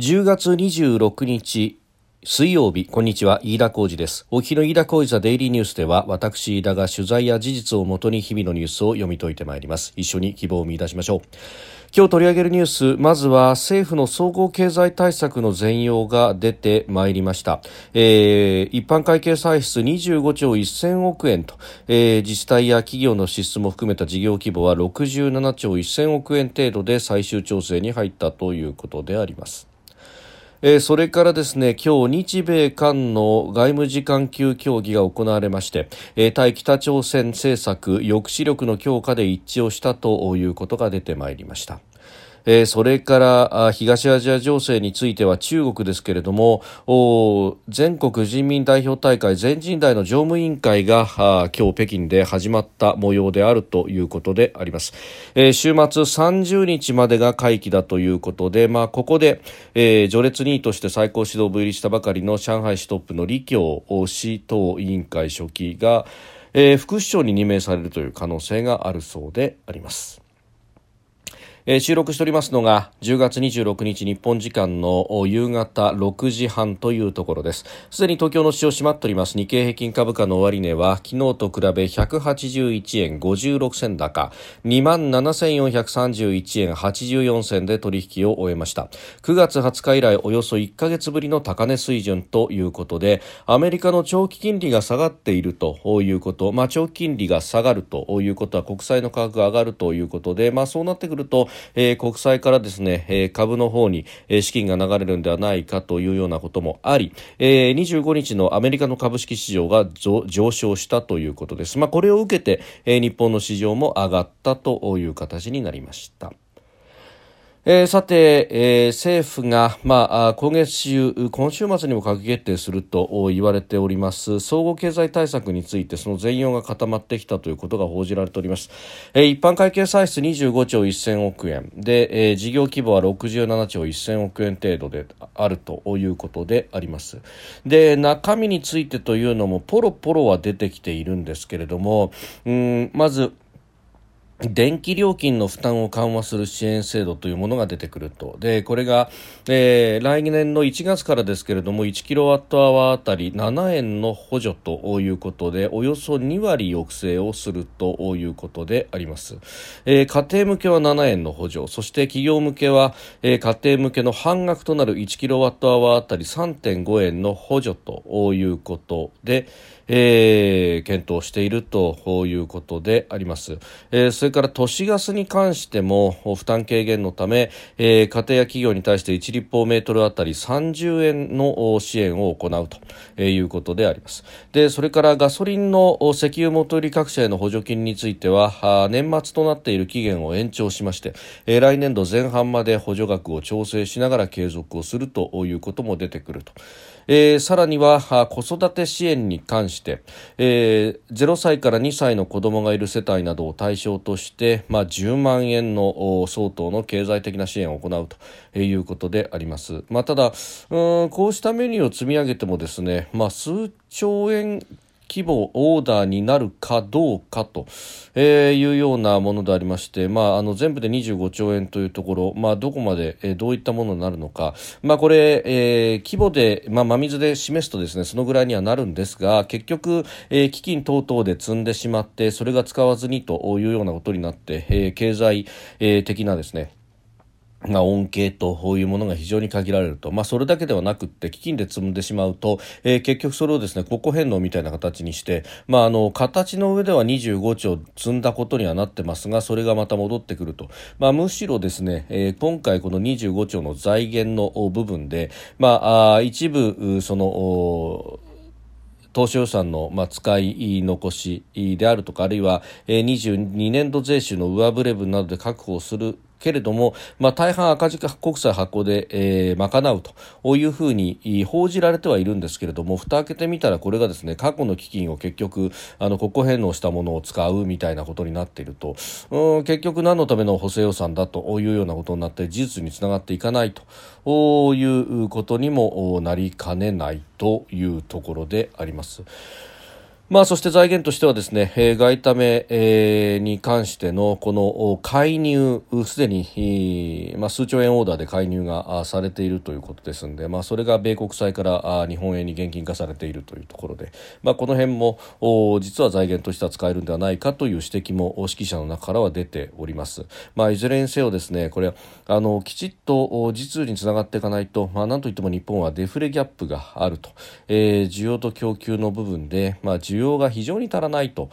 10月26日水曜日、こんにちは、飯田浩二です。お日の飯田浩二ザデイリーニュースでは、私飯田が取材や事実をもとに日々のニュースを読み解いてまいります。一緒に希望を見出しましょう。今日取り上げるニュース、まずは政府の総合経済対策の全容が出てまいりました。えー、一般会計歳出25兆1000億円と、えー、自治体や企業の支出も含めた事業規模は67兆1000億円程度で最終調整に入ったということであります。えー、それからですね今日日米韓の外務次官級協議が行われまして、えー、対北朝鮮政策抑止力の強化で一致をしたということが出てまいりました。えー、それから東アジア情勢については中国ですけれども全国人民代表大会全人代の常務委員会が今日北京で始まった模様であるということであります、えー、週末30日までが会期だということで、まあ、ここで、えー、序列2位として最高指導部入りしたばかりの上海市トップの李強市党委員会書記が、えー、副首相に任命されるという可能性があるそうであります。えー、収録しておりますのが10月26日日本時間の夕方6時半というところです。すでに東京の市場閉まっております。日経平均株価の終値は昨日と比べ181円56銭高2万7431円84銭で取引を終えました。9月20日以来およそ1ヶ月ぶりの高値水準ということでアメリカの長期金利が下がっているということ、まあ、長期金利が下がるということは国債の価格が上がるということで、まあ、そうなってくるとえー、国債からですね、えー、株の方に、え、資金が流れるんではないかというようなこともあり、えー、25日のアメリカの株式市場が上昇したということです。まあ、これを受けて、えー、日本の市場も上がったという形になりました。えー、さて、えー、政府が、まあ、今月中、今週末にも閣議決定すると言われております総合経済対策についてその全容が固まってきたということが報じられております、えー、一般会計歳出25兆1000億円。で、えー、事業規模は67兆1000億円程度であるということであります。で中身についてというのもポロポロは出てきているんですけれどもうんまず電気料金の負担を緩和する支援制度というものが出てくると。で、これが、えー、来年の1月からですけれども、1キロワットアワーあたり7円の補助ということで、およそ2割抑制をするということであります。えー、家庭向けは7円の補助、そして企業向けは、えー、家庭向けの半額となる1キロワットアワーあたり3.5円の補助ということで、えー、検討しているということであります。えー、それから都市ガスに関しても負担軽減のため、えー、家庭や企業に対して1立方メートルあたり30円の支援を行うということであります。で、それからガソリンの石油元売り各社への補助金については、年末となっている期限を延長しまして、えー、来年度前半まで補助額を調整しながら継続をするということも出てくると。えー、さらには子育て支援に関して、えー、0歳から2歳の子供がいる世帯などを対象として、まあ、10万円の相当の経済的な支援を行うということであります。まあ、ただうんこうしたメニューを積み上げてもですね、まあ、数兆円規模オーダーになるかどうかと、え、いうようなものでありまして、まあ、あの全部で25兆円というところ、まあ、どこまで、え、どういったものになるのか、まあ、これ、えー、規模で、まあ、真水で示すとですねそのぐらいにはなるんですが結局、えー、基金等々で積んでしまってそれが使わずにというようなことになって、えー、経済、え、的なですねまあ、恩恵というものが非常に限られると、まあ、それだけではなくって基金で積んでしまうと、えー、結局それをですね国庫返納みたいな形にして、まあ、あの形の上では25兆積んだことにはなってますがそれがまた戻ってくると、まあ、むしろですね、えー、今回この25兆の財源の部分で、まあ、あ一部その当初予算の、まあ、使い残しであるとかあるいは、えー、22年度税収の上振れ分などで確保するけれども、まあ、大半赤字国債発行で、えー、賄うというふうに報じられてはいるんですけれども蓋開けてみたらこれがですね過去の基金を結局あの国庫返納したものを使うみたいなことになっているとうん結局何のための補正予算だというようなことになって事実につながっていかないということにもなりかねないというところであります。まあ、そして財源としてはですね、えー、外為、えー、に関してのこの介入、すでに、まあ、数兆円オーダーで介入がされているということですので、まあ、それが米国債から日本円に現金化されているというところで、まあ、この辺も実は財源としては使えるんではないかという指摘も指揮者の中からは出ております。まあ、いずれにせよですね、これあのきちっと実利につながっていかないと、まあ、なんといっても日本はデフレギャップがあると、えー、需要と供給の部分で、まあ、需要要が非常に足らないと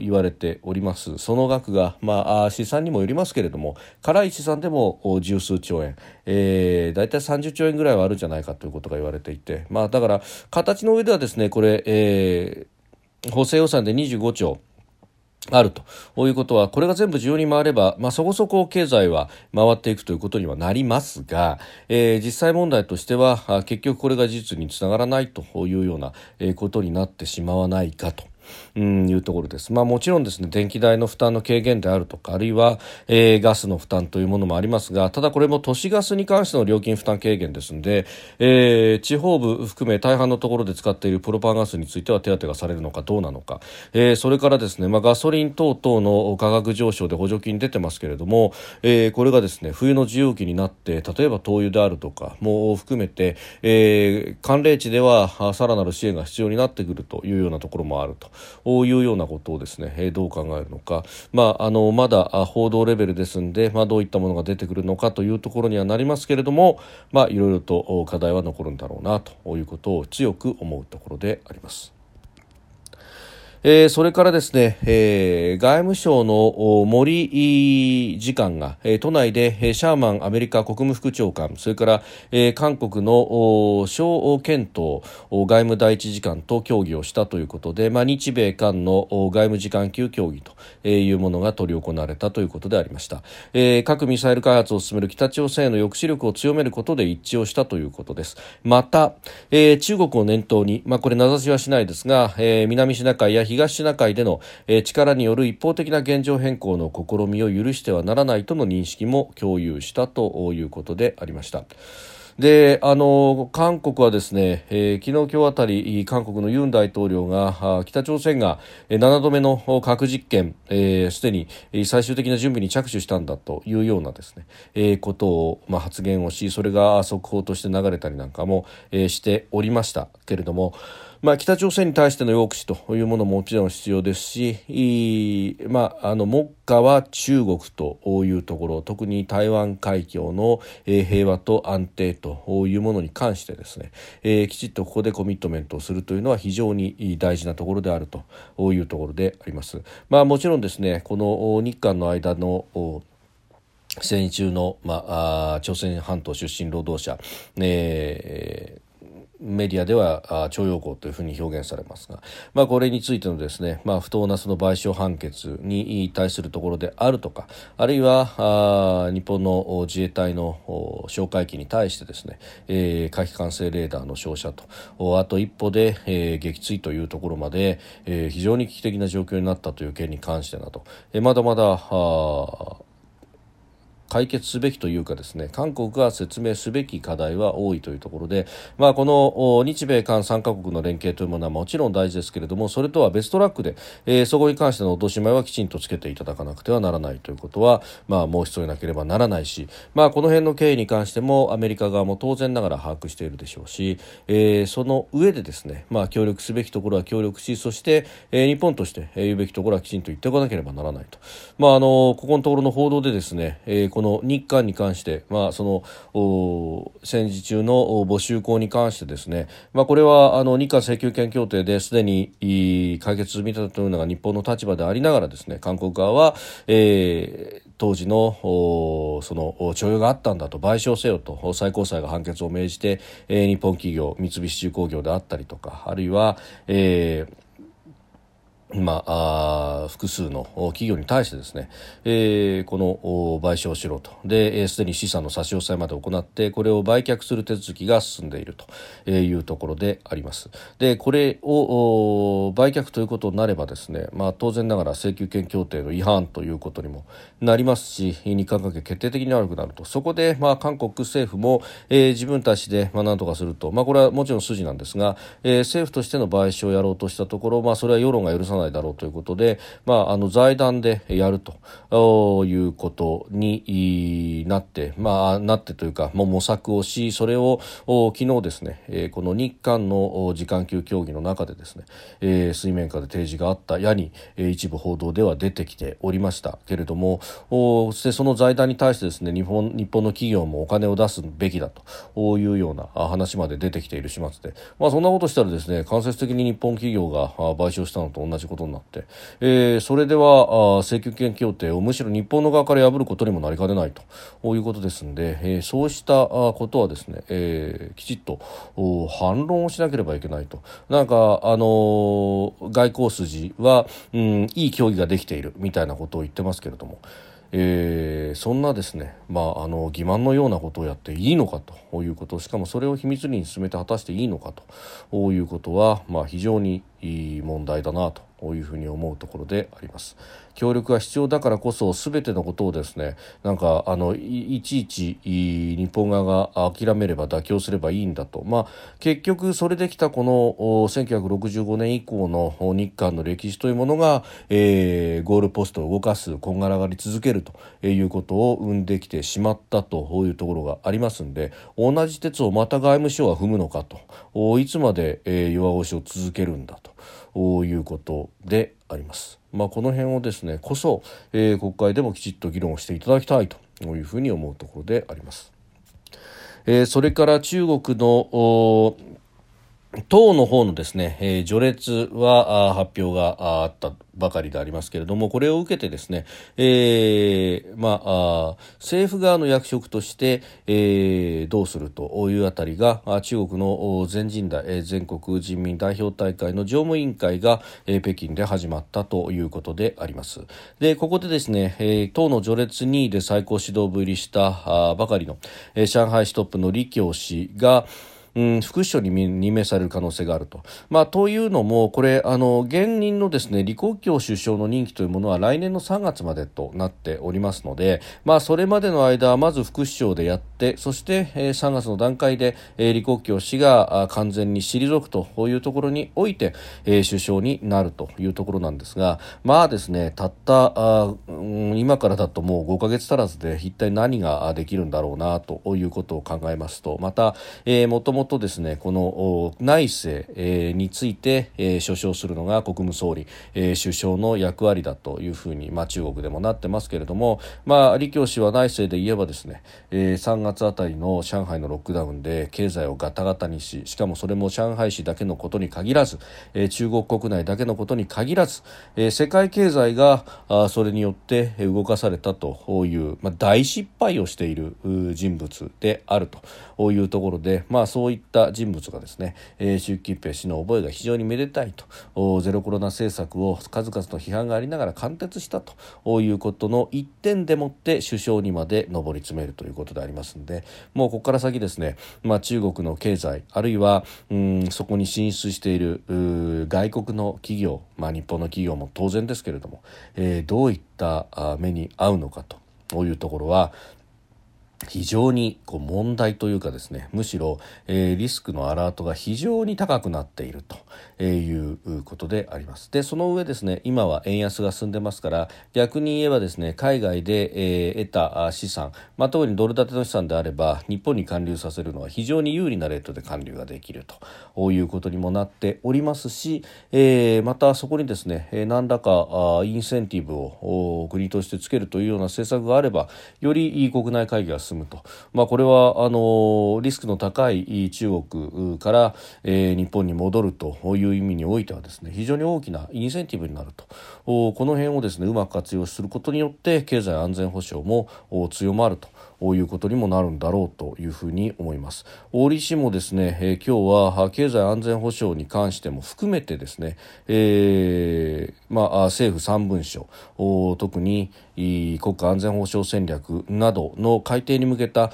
言われております。その額が、まあ、資産にもよりますけれども辛い試算でも十数兆円、えー、大体30兆円ぐらいはあるんじゃないかということが言われていて、まあ、だから形の上ではですねこれ、えー、補正予算で25兆。あるということはこれが全部需要に回れば、まあ、そこそこ経済は回っていくということにはなりますが、えー、実際問題としては結局これが事実につながらないというようなことになってしまわないかと。うん、いうところです。まあもちろんですね、電気代の負担の軽減であるとか、あるいは、えー、ガスの負担というものもありますが、ただこれも都市ガスに関しての料金負担軽減ですので、えー、地方部含め大半のところで使っているプロパンガスについては手当がされるのかどうなのか、えー、それからですね、まあガソリン等々の価格上昇で補助金出てますけれども、えー、これがですね、冬の自由期になって、例えば灯油であるとかも含めて、えー、寒冷地ではさらなる支援が必要になってくるというようなところもあると。こういうようなことをですね、どう考えるのか、まあ、あのまだ報道レベルですんで、まあ、どういったものが出てくるのかというところにはなりますけれども、まあ、いろいろと課題は残るんだろうなということを強く思うところであります。えー、それからですね、えー、外務省の森次官が、えー、都内でえシャーマンアメリカ国務副長官それから、えー、韓国の小健東外務第一次官と協議をしたということで、まあ、日米韓の外務次官級協議というものが執り行われたということでありました、えー、核ミサイル開発を進める北朝鮮への抑止力を強めることで一致をしたということです。また、えー、中国を念頭に、まあ、これ名指しはしないですが、えー、南シナ海や東シナ海での、え、力による一方的な現状変更の試みを許してはならないとの認識も共有したということでありました。であの韓国はですね、えー、昨日今日あたり韓国のユン大統領が北朝鮮が7度目の核実験すで、えー、に最終的な準備に着手したんだというようなですね、えー、ことを、まあ、発言をしそれが速報として流れたりなんかも、えー、しておりましたけれどもまあ、北朝鮮に対しての抑止というものももちろん必要ですし、まあ、あの目下は中国というところ特に台湾海峡の平和と安定というものに関してですね、えー、きちっとここでコミットメントをするというのは非常に大事なところであるというところであります。まあ、もちろんですねこの日韓の間の戦中の、まあ、朝鮮半島出身労働者、えーメディアでは徴用工というふうに表現されますが、まあ、これについてのですね、まあ、不当なその賠償判決に対するところであるとかあるいは日本の自衛隊の哨戒機に対してですね、えー、火器管制レーダーの照射とあと一歩で、えー、撃墜というところまで、えー、非常に危機的な状況になったという件に関してなど、えー、まだまだ解決すべきというかですね韓国が説明すべき課題は多いというところで、まあ、この日米韓3カ国の連携というものはもちろん大事ですけれどもそれとは別トラックで、えー、そこに関しての落とし前はきちんとつけていただかなくてはならないということは、まあ、もう一つなければならないし、まあ、この辺の経緯に関してもアメリカ側も当然ながら把握しているでしょうし、えー、その上でですね、まあ、協力すべきところは協力しそして、えー、日本として言うべきところはきちんと言っておかなければならないと、まあ、あのここのところの報道でですね、えー、この日韓に関して、まあ、その戦時中の募集校に関してですね、まあ、これはあの日韓請求権協定ですでに解決済みだというのが日本の立場でありながらですね韓国側は、えー、当時のその徴用があったんだと賠償せよと最高裁が判決を命じて、えー、日本企業三菱重工業であったりとかあるいは、えーまあ、複数の企業に対してですね、えー、この賠償しろと。で、すでに資産の差し押さえまで行ってこれを売却する手続きが進んでいるというところであります。でこれを売却ということになればですね、まあ、当然ながら請求権協定の違反ということにもなりますし日韓関係決定的に悪くなると。そこで、まあ、韓国政府も、えー、自分たちで、まあ、何とかすると、まあ、これはもちろん筋なんですが、えー、政府としての賠償をやろうとしたところ、まあ、それは世論が許さないないだろうということで、まあ、あの財団でやるということになって、まあ、なってというかもう模索をしそれを昨日ですね、この日韓の時間級協議の中でですね、水面下で提示があったやに、一部報道では出てきておりました。けれどもそしてその財団に対してですね日本日本の企業もお金を出すべきだというような話まで出てきている始末で、まあ、そんなことしたらですね間接的に日本企業が賠償したのと同じことになって、えー、それでは請求権協定をむしろ日本の側から破ることにもなりかねないということですので、えー、そうしたことはですね、えー、きちっと反論をしなければいけないと。なんか、あのー、外交筋は、うん、いい協議ができているみたいなことを言ってますけれども。えー、そんなですね、まあ、あの欺瞞のようなことをやっていいのかということ。しかもそれを秘密裏に進めて果たしていいのかということは、まあ、非常にいい問題だなというふうに思うところであります。協力が必要だからこそ全てのことをですねなんかあのいちいち日本側が諦めれば妥協すればいいんだと、まあ、結局それできたこの1965年以降の日韓の歴史というものが、えー、ゴールポストを動かすこんがらがり続けるということを生んできてしまったというところがありますんで同じ鉄をまた外務省は踏むのかといつまで、え、弱腰を続けるんだと。いうことであります。まあ、この辺をですねこそ、えー、国会でもきちっと議論していただきたいというふうに思うところであります。えー、それから中国の党の方のですね、えー、序列は発表があったばかりでありますけれども、これを受けてですね、えー、まあ、政府側の役職として、えー、どうするというあたりが、中国の全人代、全国人民代表大会の常務委員会が、えー、北京で始まったということであります。で、ここでですね、えー、党の序列2位で最高指導部入りしたばかりの、えー、上海市トップの李強氏が、うん、副首相に任命される可能性があると。まあ、というのも、これ、あの、現任のですね、李克強首相の任期というものは来年の3月までとなっておりますので、まあ、それまでの間まず副首相でやって、そして、えー、3月の段階で、えー、李克強氏が完全に退くというところにおいて、えー、首相になるというところなんですが、まあですね、たったあ、うん、今からだともう5ヶ月足らずで一体何ができるんだろうなということを考えますと、また、えー、もともととですねこの内政、え、について、え、所掌するのが国務総理、え、首相の役割だというふうに、まあ、中国でもなってますけれども、まあ、李強氏は内政で言えばですね、え、3月あたりの上海のロックダウンで経済をガタガタにししかもそれも上海市だけのことに限らず、え、中国国内だけのことに限らず、え、世界経済があそれによって動かされたという、まあ、大失敗をしている人物であるというところで、まあ、そういっった人物がですね、えー、習近平氏の覚えが非常にめでたいとゼロコロナ政策を数々の批判がありながら貫徹したということの一点でもって首相にまで上り詰めるということでありますのでもうここから先ですね、まあ、中国の経済あるいはうんそこに進出している外国の企業、まあ、日本の企業も当然ですけれども、えー、どういった目に遭うのかというところは非常にこう問題というかですねむしろ、えー、リスクのアラートが非常に高くなっているということであります。でその上ですね今は円安が進んでますから逆に言えばですね海外で、えー、得た資産、まあ、特にドル建ての資産であれば日本に還流させるのは非常に有利なレートで還流ができるということにもなっておりますし、えー、またそこにですね何らかインセンティブを国としてつけるというような政策があればより国内会議が進進むと、まあ、これはあのリスクの高い中国から、えー、日本に戻るという意味においてはですね非常に大きなインセンティブになると。この辺をですねうまく活用することによって経済安全保障も強まると。いうことにもなるんだろうというふうに思います。大利氏もですね、えー、今日は経済安全保障に関しても含めてですね、えー、まあ、政府3文書特に国家安全保障戦略などの改定に向けた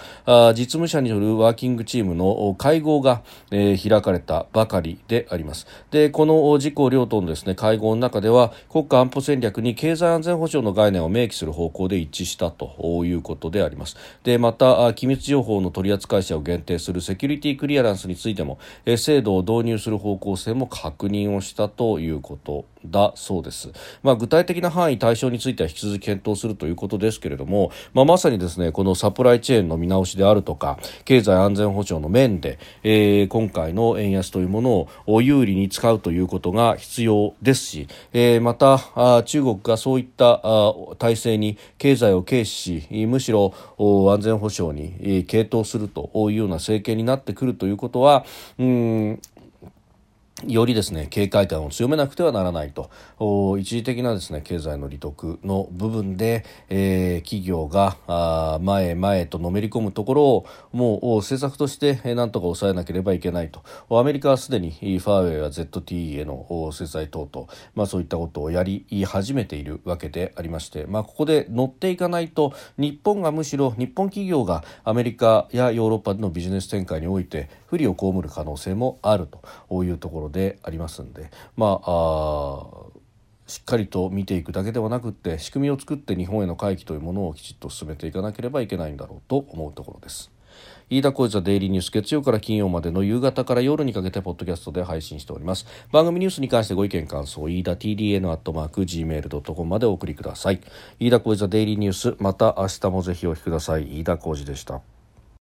実務者によるワーキングチームの会合が、え、開かれたばかりであります。でこの自公両党のですね会合の中では国家安保戦略に経済安全保障の概念を明記する方向で一致したということであります。でまた機密情報の取扱い者を限定するセキュリティクリアランスについても、え、制度を導入する方向性も確認をしたということだそうです、まあ、具体的な範囲対象については引き続き検討するということですけれども、まあ、まさにですねこのサプライチェーンの見直しであるとか経済安全保障の面で、えー、今回の円安というものを有利に使うということが必要ですし、えー、またあ中国がそういったあ体制に経済を軽視しむしろ安全保障に傾倒するというような政権になってくるということはうんよりですね警戒感を強めなくてはならないと。一時的なですね経済の利得の部分で、えー、企業があ前へ前とのめり込むところをもう政策として何とか抑えなければいけないと。アメリカはすでにファーウェイや ZTE への制裁等々、まあ、そういったことをやり始めているわけでありまして、まあ、ここで乗っていかないと日本がむしろ日本企業がアメリカやヨーロッパでのビジネス展開において不利を被る可能性もあるというところでありますんでまあしっかりと見ていくだけではなくって仕組みを作って日本への回帰というものをきちっと進めていかなければいけないんだろうと思うところです。飯田浩司ザデイリーニュース月曜から金曜までの夕方から夜にかけてポッドキャストで配信しております。番組ニュースに関してご意見感想飯田 TDN アットマーク Gmail.com までお送りください。飯田浩司ザデイリーニュースまた明日もぜひお聞きください。飯田浩司でした。